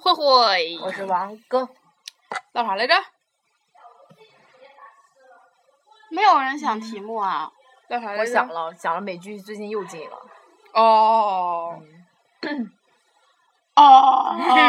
慧慧，我是王哥。唠啥来着？没有人想题目啊。唠啥来着？我想了，想了，美剧最近又进了。哦。哦。嗯。哦。不是，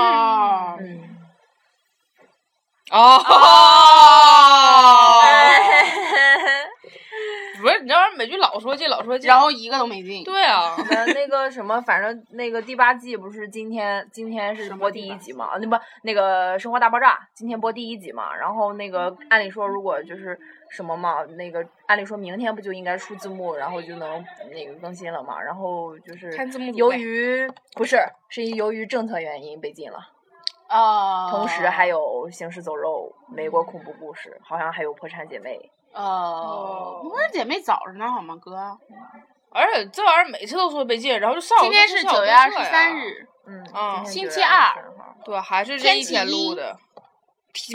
你这玩意儿美剧老说进老说进，然后一个都没进。对啊。那那个什么，反正那个第八季不是今天今天是播第一集嘛？那不那个《生活大爆炸》今天播第一集嘛？然后那个按理说如果就是什么嘛，那个按理说明天不就应该出字幕，然后就能那个更新了嘛？然后就是由于不是是由于政策原因被禁了。啊。同时还有《行尸走肉》、美国恐怖故事，好像还有《破产姐妹》。哦，不是姐妹早着呢，好吗，哥？而且这玩意儿每次都说被禁，然后就上今天是九月二十三日，嗯啊，星期二，对，还是这一天录的。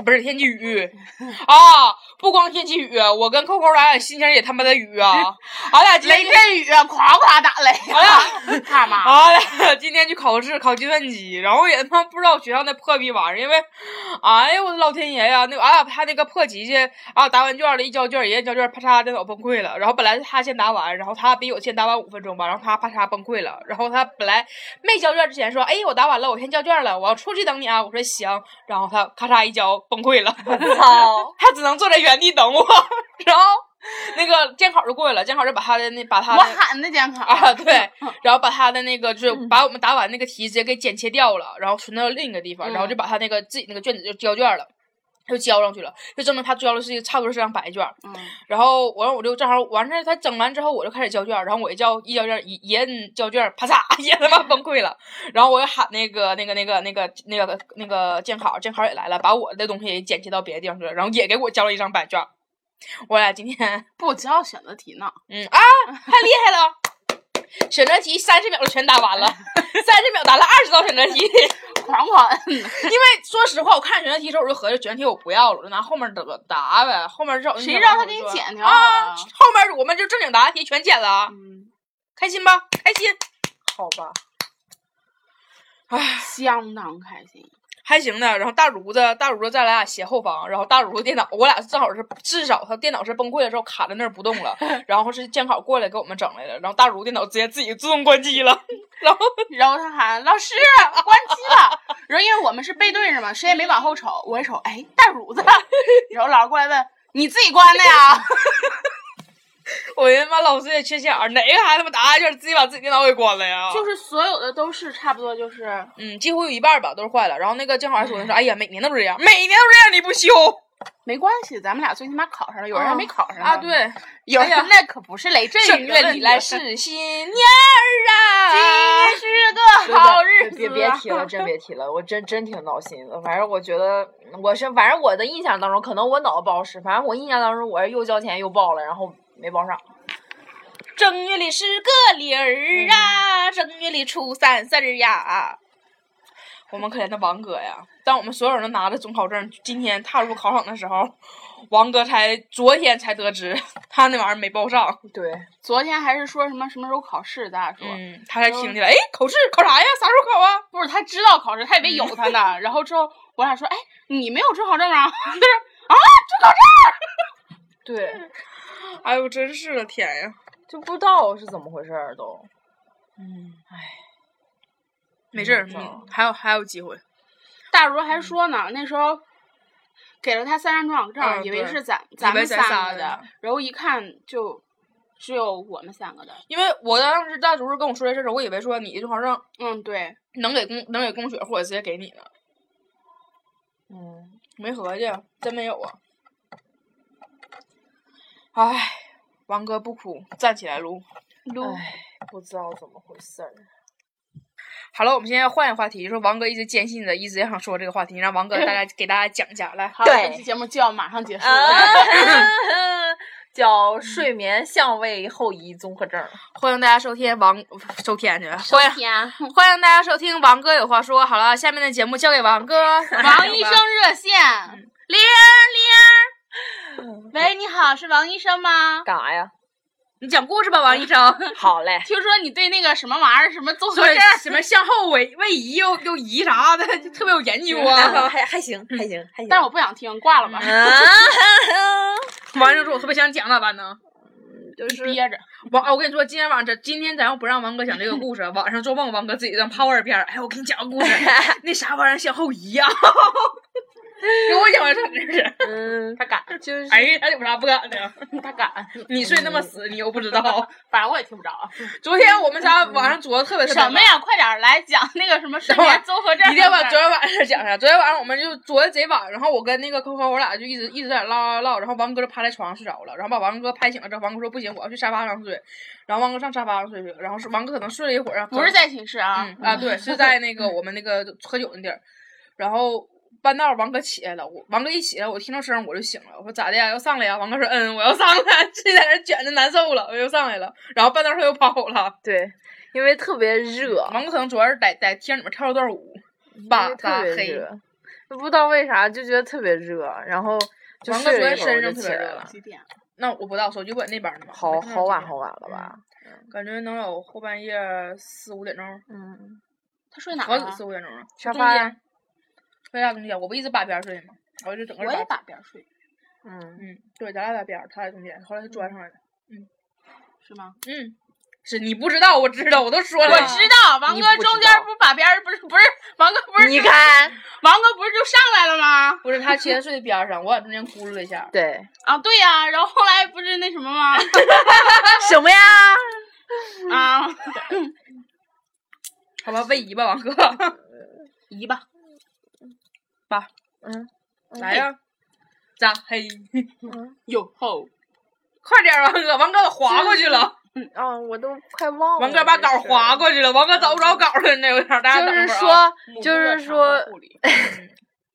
不是天气雨 啊！不光天气雨，我跟扣扣咱俩心情也他妈的雨啊！俺俩雷阵雨，咵咵打雷。俺俩他妈！俺俩今天去考试，考计算机，然后也他妈不知道学校那破逼玩意儿，因为，哎呀我的老天爷呀！那俺俩他那个破机器，啊答完卷了，一交卷，人家交卷，啪嚓电脑崩溃了。然后本来是他先答完，然后他比我先答完五分钟吧，然后他啪嚓崩溃了。然后他本来没交卷之前说，哎我答完了，我先交卷了，我要出去等你啊。我说行。然后他咔嚓一交。崩溃了，操！他只能坐在原地等我，然后那个监考就过来了，监考就把他的那把他我喊的监考啊，对，然后把他的那个就是把我们答完那个题直接给剪切掉了，然后存到另一个地方，然后就把他那个自己那个卷子就交卷了。就交上去了，就证明他交的是差不多是张白卷。嗯。然后完了，我就正好完事儿，他整完之后，我就开始交卷。然后我一交一交卷一一摁交卷，啪嚓，也他妈崩溃了。然后我又喊那个那个那个那个那个那个监考，监考也来了，把我的东西也剪切到别的地方去了，然后也给我交了一张白卷。我俩今天不交选择题呢。嗯啊，太厉害了！选择题三十秒就全答完了，三十秒答了二十道选择题。狂狂摁，因为说实话，我看选择题时候我就合计选择题我不要了，我就拿后面的答呗。后面少谁让他给你剪掉啊？后面我们就正经答题全剪了，嗯，开心吧？开心，好吧，唉，相当开心。还行的，然后大如子，大如子在咱俩斜后方，然后大如子电脑，我俩正好是至少他电脑是崩溃了之后卡在那儿不动了，然后是监考过来给我们整来的，然后大如电脑直接自己自动关机了，然后 然后他喊老师关机了，然后因为我们是背对着嘛，谁也没往后瞅，我一瞅，哎，大如子，然后老师过来问你自己关的呀？我他妈老师也缺心眼儿，哪个孩子他妈答案卷自己把自己电脑给关了呀？就是所有的都是差不多，就是嗯，几乎有一半吧都是坏了。然后那个监考还说的是，哎呀，每年都是这样，每年都这样，你不修没关系，咱们俩最起码考上了，有人还没考上啊。对，有人那可不是雷震雨。正月里来是新 年儿啊，今天是个好日子。别别提了，真别提了，我真真挺闹心的。反正我觉得我是，反正我的印象当中，可能我脑子不好使，反正我印象当中我是又交钱又报了，然后。没报上。正月里是个理儿啊，正月里初三四儿呀。我们可怜的王哥呀！当我们所有人都拿着准考证，今天踏入考场的时候，王哥才昨天才得知他那玩意儿没报上。对，昨天还是说什么什么时候考试，咱俩说。嗯，他才听见了，哎，考试考啥呀？啥时候考啊？不是，他知道考试，他以为有他呢。然后之后我俩说，哎，你没有准考证啊？他说啊，准考证。对。哎呦，真是的天呀！就不知道是怎么回事儿都。嗯，哎，没事儿，还有还有机会。大如还说呢，那时候给了他三张中考证，以为是咱咱们三个的，然后一看就只有我们三个的。因为我当时大如跟我说这事儿，我以为说你的中考证，嗯，对，能给公能给公雪或者直接给你呢。嗯，没合计，真没有啊。唉，王哥不哭，站起来撸撸。唉，不知道怎么回事儿。好了，我们现在换一个话题，说王哥一直坚信的，一直想说这个话题，让王哥大家给大家讲一下来。好，这期节目就要马上结束了。叫睡眠相位后移综合症。欢迎大家收听王收听去，欢迎欢迎大家收听王哥有话说。好了，下面的节目交给王哥。王医生热线，铃铃。喂，你好，是王医生吗？干啥呀？你讲故事吧，王医生。好嘞。听说你对那个什么玩意儿，什么综合症，什么向后位位移又又移啥的，就特别有研究啊。还还行，还行，还行。但是我不想听，挂了吧。王医生说：“我特别想讲咋办呢？就是憋着。王，我跟你说，今天晚上，今天咱要不让王哥讲这个故事，晚上做梦，王哥自己当泡味片哎，我给你讲个故事，那啥玩意儿向后移呀。”给我讲完成这是，嗯，他敢，就是，哎，他有啥不敢的？他敢，你睡那么死，你又不知道，反正我也听不着。昨天我们仨晚上做的特别什么呀？快点来讲那个什么睡眠综合症。一定要把昨天晚上讲上。昨天晚上我们就做的贼晚，然后我跟那个扣扣我俩就一直一直在唠唠唠，然后王哥就趴在床上睡着了，然后把王哥拍醒了之后，王哥说不行，我要去沙发上睡，然后王哥上沙发上睡去了，然后是王哥可能睡了一会儿，不是在寝室啊，啊对，是在那个我们那个喝酒那地儿，然后。半道王哥起来了，我王哥一起来，我听到声我就醒了。我说咋的呀？要上来呀？王哥说嗯，我要上来，自己在那卷着难受了，我又上来了。然后半道他又跑了。对，因为特别热。王哥可能主要是在在厅里面跳了段舞，吧特别热，不知道为啥就觉得特别热。然后王哥昨天身上特别热。几点？那我不知道，手机不在那边呢嘛。好好晚好晚了吧？感觉能有后半夜四五点钟。嗯。他睡哪？好几四五点钟了。沙发。为啥中间？我不一直把边睡吗？我就整个。我也把边睡。嗯嗯，对，咱俩把边，他在中间，后来他钻上来了。嗯，是吗？嗯，是你不知道，我知道，我都说了。我知道，王哥中间不把边，不是不是，王哥不是。你看，王哥不是就上来了吗？不是，他先睡的边上，我往中间咕噜了一下。对。啊，对呀，然后后来不是那什么吗？什么呀？啊。好吧，位移吧，王哥。移吧。吧，嗯，来呀，咋嘿？哟吼，快点，王哥，王哥划过去了。啊，我都快忘了。王哥把稿划过去了，王哥找不着稿了，那有点大家就是说，就是说。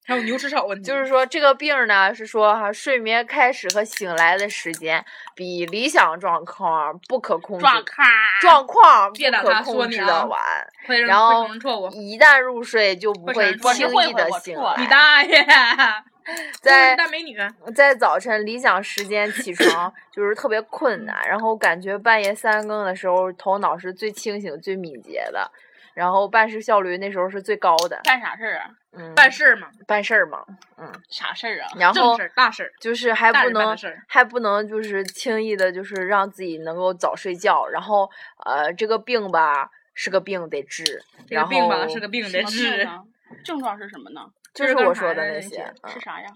还有牛吃草问题，就是说这个病呢，是说哈，睡眠开始和醒来的时间比理想状况不可控制状况状况不可控制的晚，然后一旦入睡就不会轻易的醒来。你大爷！在大美女，在早晨理想时间起床 就是特别困难，然后感觉半夜三更的时候头脑是最清醒、最敏捷的。然后办事效率那时候是最高的。干啥事儿啊？嗯，办事儿嘛，办事儿嘛，嗯，啥事儿啊？然后大事儿，就是还不能还不能就是轻易的，就是让自己能够早睡觉。然后呃，这个病吧是个病得治，这个病吧是个病得治。症状是什么呢？就是我说的那些是啥呀？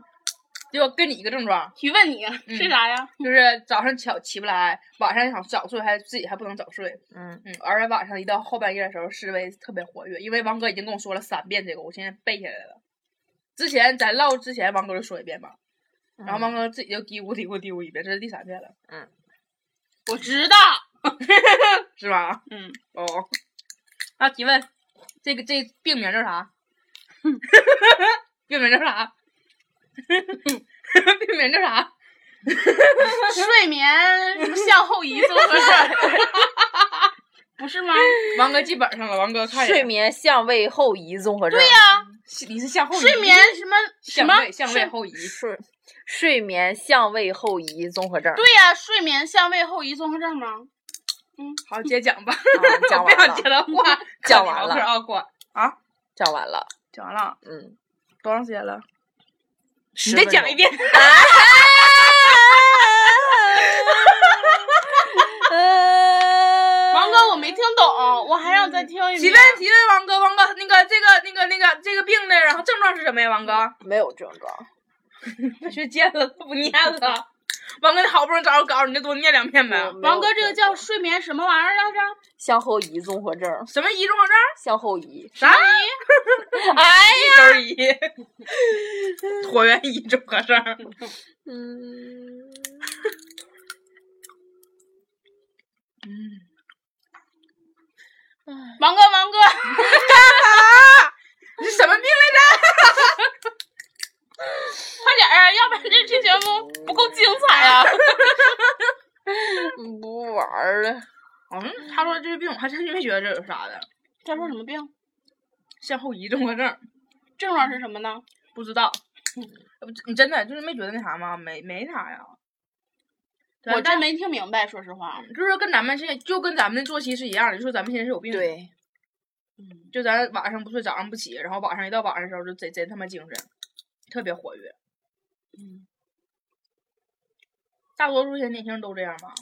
就跟你一个症状，提问你是啥呀？就是早上起起不来，晚上想早睡，还自己还不能早睡。嗯嗯，而且晚上一到后半夜的时候，思维特别活跃。因为王哥已经跟我说了三遍这个，我现在背下来了。之前咱唠之前，王哥就说一遍吧，然后王哥自己就嘀咕嘀咕嘀咕一遍，这是第三遍了。嗯，我知道，是吧？嗯哦。啊，提问，这个这病名叫啥？病名叫啥？病名叫啥？睡眠向后移综合症，不是吗？王哥记本上了，王哥看。睡眠相位后移综合症。对呀，你是向后移。睡眠什么什么向位后移？睡睡眠相位后移综合症。对呀，睡眠相位后移综合症吗？嗯，好，接着讲吧。讲 完了。接的话，讲完了啊，过啊，讲完了，讲完了。嗯，多长时间了？你再讲一遍。王哥，我没听懂，我还想再听一遍。提问提问，王哥，王哥，那个这个那个那个这个病的，然后症状是什么呀？王哥没有症状，学贱了，他不念了。王哥，你好不容易找着稿，你就多念两遍呗。王哥，这个叫睡眠什么玩意儿来着？向后移综合症。什么移综合症？向后移。啥移？哎呀，移。椭圆移综合症。嗯。嗯。王哥，王哥。你什么病来着？快点啊！要不然这期节目不够精彩啊！不玩了。嗯，他说这个病，我还真没觉得这有啥的。他说什么病？向后移综合症。症状是什么呢？不知道。你真的就是没觉得那啥吗？没没啥呀。我真没听明白，说实话，就是跟咱们现在就跟咱们的作息是一样的，就说咱们现在是有病。对。嗯，就咱晚上不睡，早上不起，然后晚上一到晚上的时候就贼贼他妈精神，特别活跃。嗯。大多数现在年轻人都这样吗？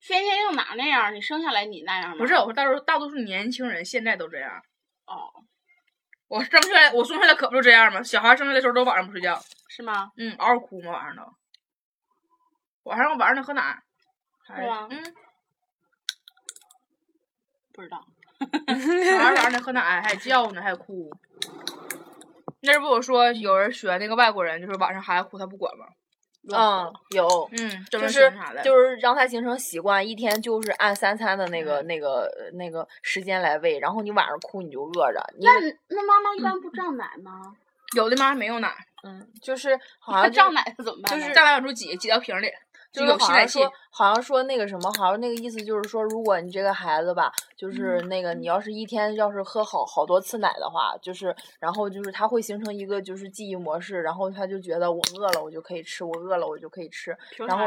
天天又哪那样？你生下来你那样吗？不是，我说大多大多数年轻人现在都这样。哦。我生下来，我生下来可不就这样吗？小孩生下来的时候都晚上不睡觉。是吗？嗯，嗷嗷哭吗？晚上都。晚上晚上得喝奶。是吗？嗯。不知道。小孩晚上得喝奶，还叫呢，还哭。那不我说有人学那个外国人，就是晚上孩子哭他不管吗？嗯，有，嗯，就是就是让他形成习惯，一天就是按三餐的那个那个那个时间来喂，然后你晚上哭你就饿着。那那妈妈一般不胀奶吗？有的妈没有奶，嗯，就是好像胀奶怎么办？就是胀奶往出挤，挤到瓶里。就是好像说，好像说那个什么，好像那个意思就是说，如果你这个孩子吧，就是那个你要是一天要是喝好好多次奶的话，就是然后就是他会形成一个就是记忆模式，然后他就觉得我饿了我就可以吃，我饿了我就可以吃，然后，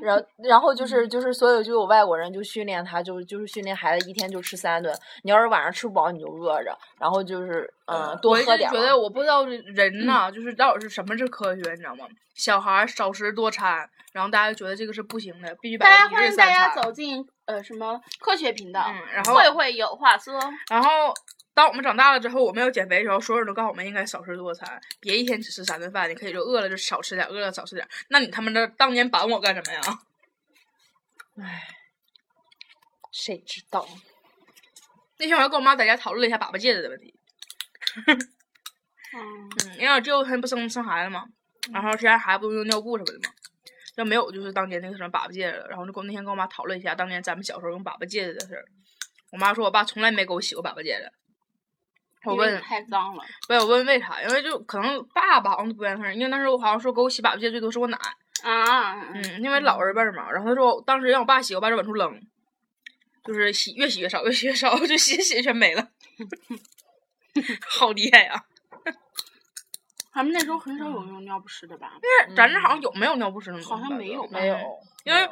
然后 然后就是就是所有就有外国人就训练他，就就是训练孩子一天就吃三顿，你要是晚上吃不饱你就饿着，然后就是嗯多喝点。我觉得我不知道人呐，就是到底是什么是科学，你知道吗？小孩少食多餐，然后大家觉得这个是不行的，必须大家欢迎大家走进呃什么科学频道，然后慧慧有话说。然后当我们长大了之后，我们要减肥的时候，所有人都告诉我们应该少吃多餐，别一天只吃三顿饭，你可以就饿了就少吃点，饿了少吃点。那你他妈的当年板我干什么呀？唉，谁知道？那天我还跟我妈在家讨论了一下粑粑戒指的问题。嗯，因为我舅他不生生孩子吗？然后现在孩子不都用尿布什么的吗？要没有就是当年那个什么粑粑戒指，然后就跟我那天跟我妈讨论一下当年咱们小时候用粑粑戒指的事儿。我妈说我爸从来没给我洗过粑粑戒指。我问太脏了。没有问为啥？因为就可能爸爸好像不愿意，因为当时候我好像说给我洗粑粑戒指最多是我奶。啊。嗯，因为老人辈儿嘛。然后他说当时让我爸洗，我爸就往出扔，就是洗越洗越少，越洗越少，就洗洗全没了。好厉害呀！咱们那时候很少有用尿不湿的吧？因为咱这好像有没有尿不湿的？好像没有，没有。因为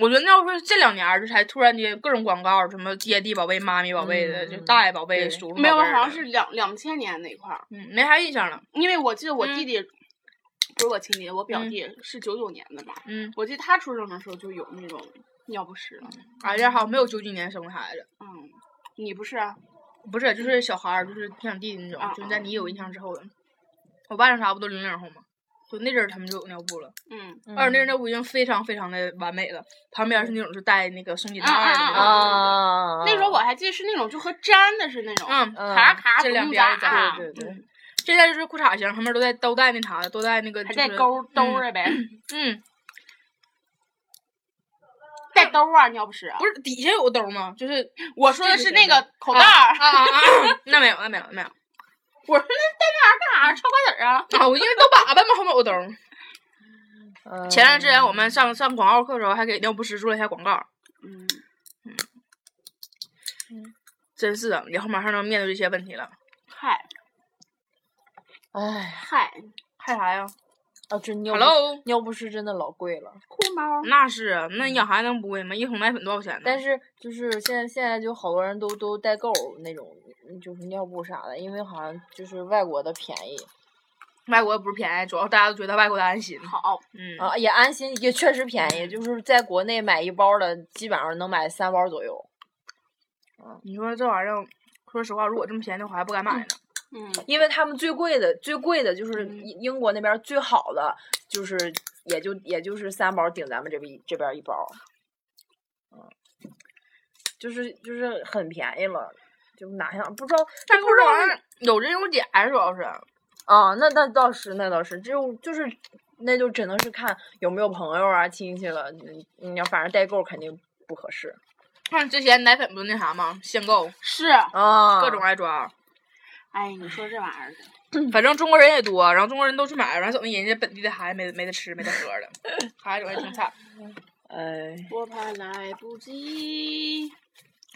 我觉得尿不湿这两年就才突然间各种广告，什么爹地宝贝、妈咪宝贝的，就大爷宝贝、叔叔没有，好像是两两千年那块儿。嗯，没啥印象了。因为我记得我弟弟不是我亲爹，我表弟是九九年的吧？嗯。我记得他出生的时候就有那种尿不湿了。俺家好像没有九几年生的孩子。嗯，你不是啊？不是，就是小孩儿，就是像弟弟那种，就在你有印象之后的。我爸那啥不都零零后吗？就那阵儿他们就有尿布了。嗯。而且那阵尿布已经非常非常的完美了，旁边是那种是带那个松紧带的。啊。那时候我还记得是那种就和粘的是那种。嗯。卡卡这两边儿对对对。现在就是裤衩型，旁边都带都带那啥的，都带那个。还带钩兜儿呗。嗯。带兜啊，尿不湿。不是底下有个兜吗？就是我说的是那个口袋儿。啊啊啊！那没有，那没有那，没有。我说那带啊？啊，我因为都粑粑嘛，后面有兜。前段时间我们上上广告课的时候，还给尿不湿做了一下广告。嗯嗯嗯，真是的，以后马上能面对这些问题了。嗨，哎，嗨，嗨啥呀？啊，这尿，Hello，尿不湿真的老贵了。那是啊，那养孩子能不贵吗？一桶奶粉多少钱呢？但是就是现在现在就好多人都都代购那种，就是尿布啥的，因为好像就是外国的便宜。外国不是便宜，主要大家都觉得外国的安心。好，嗯啊，也安心，也确实便宜。就是在国内买一包的，基本上能买三包左右。嗯，你说这玩意儿，说实话，如果这么便宜的话，还不敢买呢。嗯，因为他们最贵的，最贵的就是英国那边最好的，就是也就也就是三包顶咱们这边这边一包。嗯，就是就是很便宜了，就哪想不知道，但不这玩意儿有真有假，主要是。啊，那那倒是，那倒是，就就是，那就只能是看有没有朋友啊、亲戚了。你你要反正代购肯定不合适。看之前奶粉不是那啥吗？限购是啊，各种爱抓。哎，你说这玩意儿的，反正中国人也多，然后中国人都去买，然后怎么人家本地的孩子没没得吃没得喝的，孩子还挺惨。哎。我怕来不及。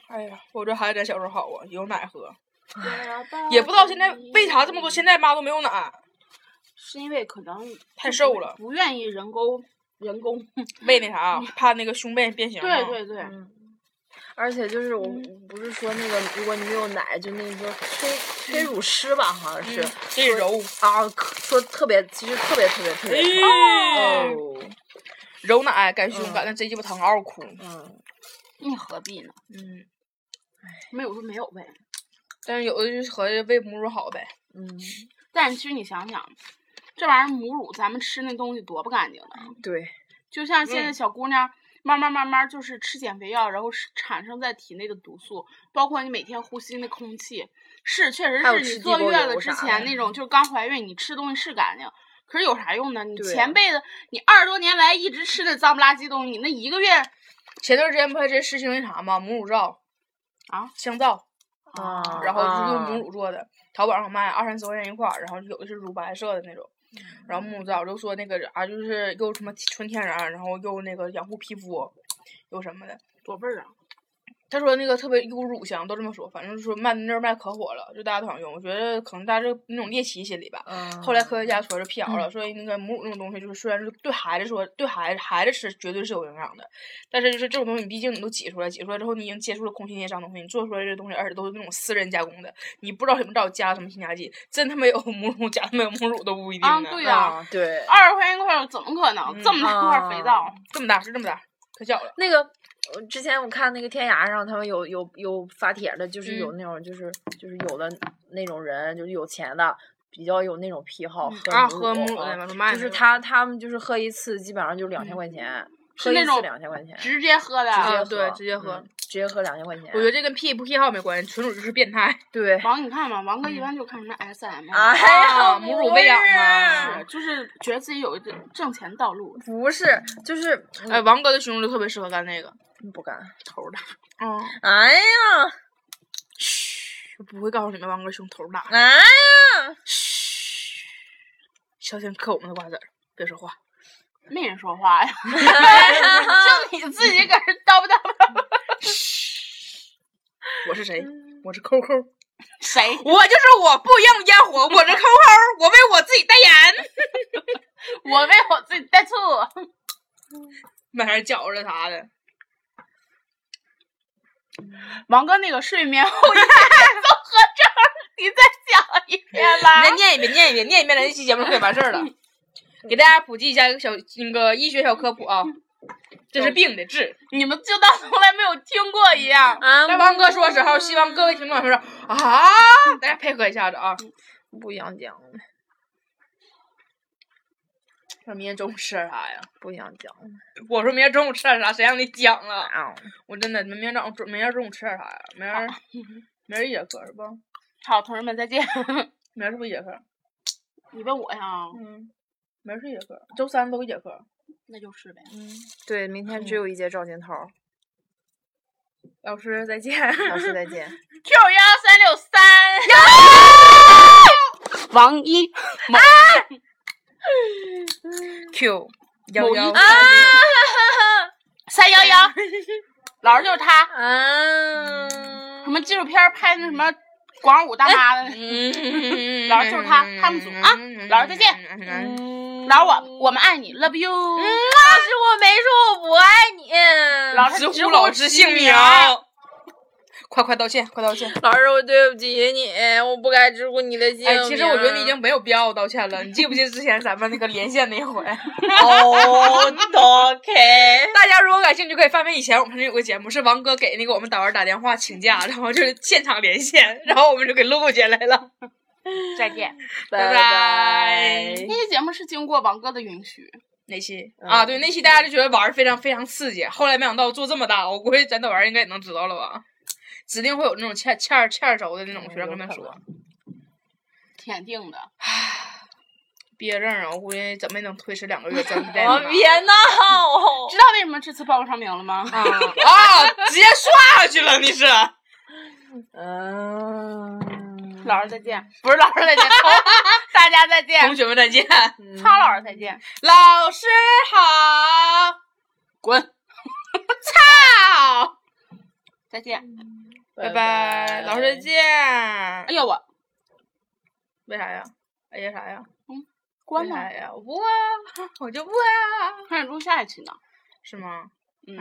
哎呀，我这孩子咱小时候好啊，有奶喝。也不知道现在为啥这么多现在妈都没有奶，是因为可能太瘦了，不愿意人工人工喂那啥，怕那个胸背变形。对对对。而且就是我不是说那个，如果你没有奶，就那个催催乳师吧，好像是。这揉啊，说特别，其实特别特别特别哦。揉奶改胸，改那贼鸡巴疼，嗷嗷哭。嗯。你何必呢？嗯。唉，没有就没有呗。但是有的就是合计喂母乳好呗。嗯。但其实你想想，这玩意儿母乳，咱们吃那东西多不干净呢。对。就像现在小姑娘。慢慢慢慢就是吃减肥药，然后产生在体内的毒素，包括你每天呼吸那空气，是确实是你坐月子之前那种，就是刚怀孕你吃东西是干净，可是有啥用呢？你前辈子你二十多年来一直吃的脏不拉几东西，你那一个月，前段时间不还真实行那啥吗？母乳皂，啊，香皂，啊，然后就是用母乳做的，淘宝上卖二三十块钱一块儿，然后有的是乳白色的那种。然后母枣就说那个啊，就是又什么纯天然，然后又那个养护皮肤，又什么的，多味儿啊！他说那个特别一股乳香，都这么说。反正就是说卖那儿卖可火了，就大家都想用。我觉得可能大家这那种猎奇心理吧。后来科学家说是辟谣了，说那个母乳那种东西，就是虽然是对孩子说，对孩子孩子吃绝对是有营养的，但是就是这种东西，毕竟你都挤出来，挤出来之后你已经接触了空气那些脏东西，你做出来这东西，而且都是那种私人加工的，你不知道什么到底加了什么添加剂，真他妈有母乳加没有母乳都不一定呢。啊，对呀，对。二十块钱一块，怎么可能这么大块肥皂？这么大是这么大，可小了。那个。我之前我看那个天涯上，他们有有有发帖的，就是有那种就是就是有的那种人，就是有钱的，比较有那种癖好喝母乳，就是他他们就是喝一次基本上就两千块钱，是那种两千块钱，直接喝的，直接对直接喝，直接喝两千块钱。我觉得这跟癖不癖好没关系，纯属就是变态。对，王你看嘛，王哥一般就看什么 SM 啊，母乳喂养嘛，就是觉得自己有一个挣钱道路。不是，就是哎，王哥的胸就特别适合干那个。不干，头大。嗯。哎呀，嘘，我不会告诉你们王哥胸头大。哎呀，嘘，小心嗑我们的瓜子儿，别说话。没人说话呀，就你自己搁这叨不叨？嘘，我是谁？我是扣扣。谁？我就是我，不用烟火，我是扣扣，我为我自己代言。我为我自己带醋。买点饺子啥的。王哥，那个睡眠后遗症你再讲一遍吧。你再念一遍，念一遍，念一遍，咱这期节目可以完事儿了。给大家普及一下一个小那个医学小科普啊，这是病的治，你们就当从来没有听过一样。在王哥说的时候，希望各位听众说说啊，大家配合一下子啊，不想讲了。说明天中午吃点啥呀？不想讲了。我说明天中午吃点啥？谁让你讲了？我真的，明天早中，明天中午吃点啥呀？明儿，明儿一节课是不？好，同志们再见。明儿是不是一节课？你问我呀？嗯。明儿是一节课，周三都一节课。那就是呗。嗯。对，明天只有一节赵金涛。老师再见。老师再见。Q 幺三六三。王一。啊。Q 幺幺三幺幺，老师就是他。嗯。什么纪录片拍那什么广武大妈的？老师就是他，他们组啊。老师再见。老师我我们爱你，love you。老师我没说我不爱你。老师直呼老师姓名。快快道歉，快道歉！老师，我对不起你，我不该直呼你的姓名。哎，其实我觉得你已经没有必要道歉了。你记不记得之前咱们那个连线那回？哦，OK。大家如果感兴趣，可以翻翻以前我们有个节目，是王哥给那个我们导员打电话请假，然后就是现场连线，然后我们就给录下来了。再见，拜拜。那期节目是经过王哥的允许。那期啊，对，那期大家就觉得玩非常非常刺激，后来没想到做这么大，我估计咱导员应该也能知道了吧。指定会有那种欠欠欠轴的那种学生跟他说，天定的。毕业证啊，我估计怎么也能推迟两个月。别闹！知道为什么这次报不上名了吗？啊啊！直接刷下去了，你是？嗯。老师再见，不是老师再见，大家再见，同学们再见，苍老师再见，老师好，滚，操，再见。拜拜，老师再见。哎呀我，为啥呀？哎呀啥呀？嗯，关了？呀，我不啊，我就不啊。还想录下一期呢。是吗？嗯。